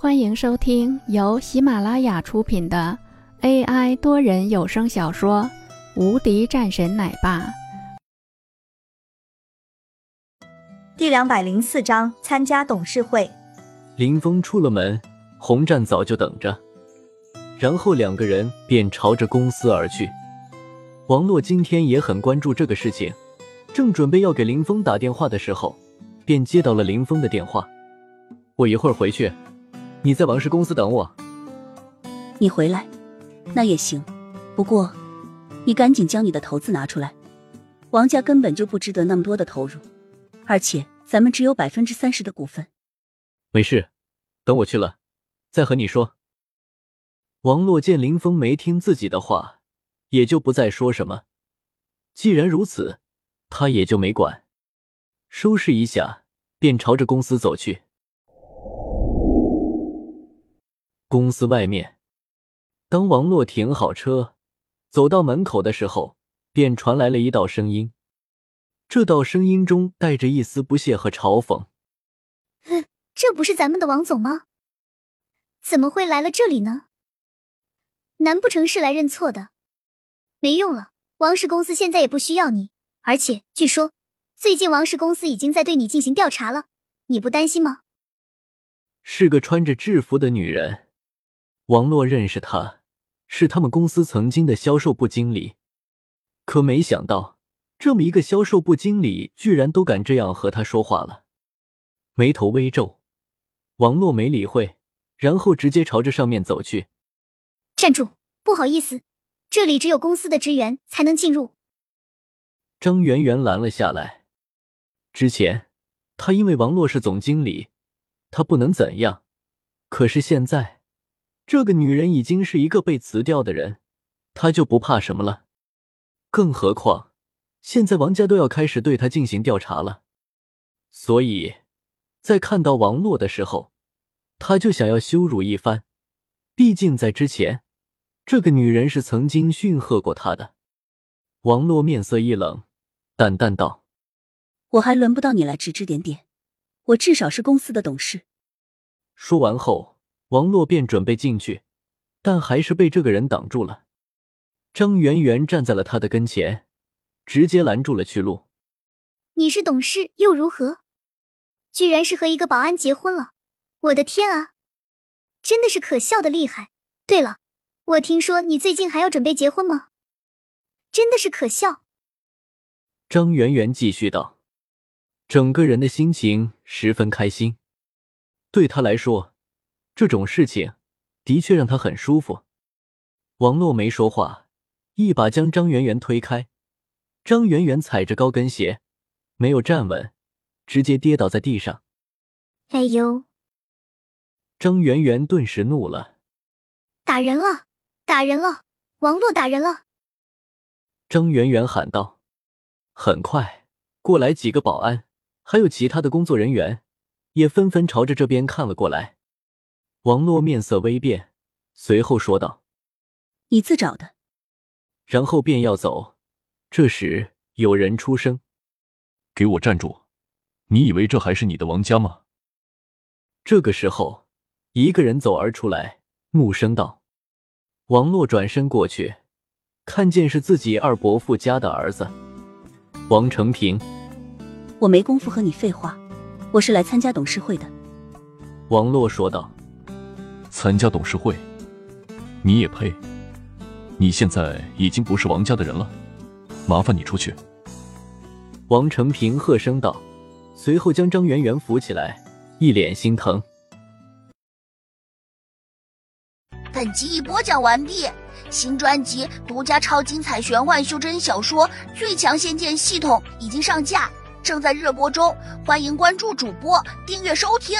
欢迎收听由喜马拉雅出品的 AI 多人有声小说《无敌战神奶爸》第两百零四章参加董事会。林峰出了门，洪战早就等着，然后两个人便朝着公司而去。王洛今天也很关注这个事情，正准备要给林峰打电话的时候，便接到了林峰的电话。我一会儿回去。你在王氏公司等我。你回来，那也行。不过，你赶紧将你的投资拿出来。王家根本就不值得那么多的投入，而且咱们只有百分之三十的股份。没事，等我去了再和你说。王洛见林峰没听自己的话，也就不再说什么。既然如此，他也就没管，收拾一下，便朝着公司走去。公司外面，当王洛停好车，走到门口的时候，便传来了一道声音。这道声音中带着一丝不屑和嘲讽：“哼，这不是咱们的王总吗？怎么会来了这里呢？难不成是来认错的？没用了，王氏公司现在也不需要你。而且据说，最近王氏公司已经在对你进行调查了，你不担心吗？”是个穿着制服的女人。王洛认识他，是他们公司曾经的销售部经理，可没想到这么一个销售部经理居然都敢这样和他说话了，眉头微皱。王洛没理会，然后直接朝着上面走去。站住！不好意思，这里只有公司的职员才能进入。张媛媛拦了下来。之前他因为王洛是总经理，他不能怎样，可是现在。这个女人已经是一个被辞掉的人，她就不怕什么了？更何况现在王家都要开始对她进行调查了，所以，在看到王洛的时候，他就想要羞辱一番。毕竟在之前，这个女人是曾经训喝过他的。王洛面色一冷，淡淡道：“我还轮不到你来指指点点，我至少是公司的董事。”说完后。王洛便准备进去，但还是被这个人挡住了。张媛媛站在了他的跟前，直接拦住了去路。你是董事又如何？居然是和一个保安结婚了！我的天啊，真的是可笑的厉害！对了，我听说你最近还要准备结婚吗？真的是可笑。张媛媛继续道，整个人的心情十分开心。对他来说。这种事情的确让他很舒服。王洛没说话，一把将张圆圆推开。张圆圆踩着高跟鞋，没有站稳，直接跌倒在地上。哎呦！张圆圆顿时怒了：“打人了！打人了！王洛打人了！”张圆圆喊道。很快，过来几个保安，还有其他的工作人员，也纷纷朝着这边看了过来。王洛面色微变，随后说道：“你自找的。”然后便要走。这时有人出声：“给我站住！你以为这还是你的王家吗？”这个时候，一个人走而出来，怒声道：“王洛转身过去，看见是自己二伯父家的儿子王成平。我没工夫和你废话，我是来参加董事会的。”王洛说道。参加董事会，你也配？你现在已经不是王家的人了，麻烦你出去。王成平喝声道，随后将张媛媛扶起来，一脸心疼。本集已播讲完毕，新专辑独家超精彩玄幻修真小说《最强仙剑系统》已经上架，正在热播中，欢迎关注主播，订阅收听。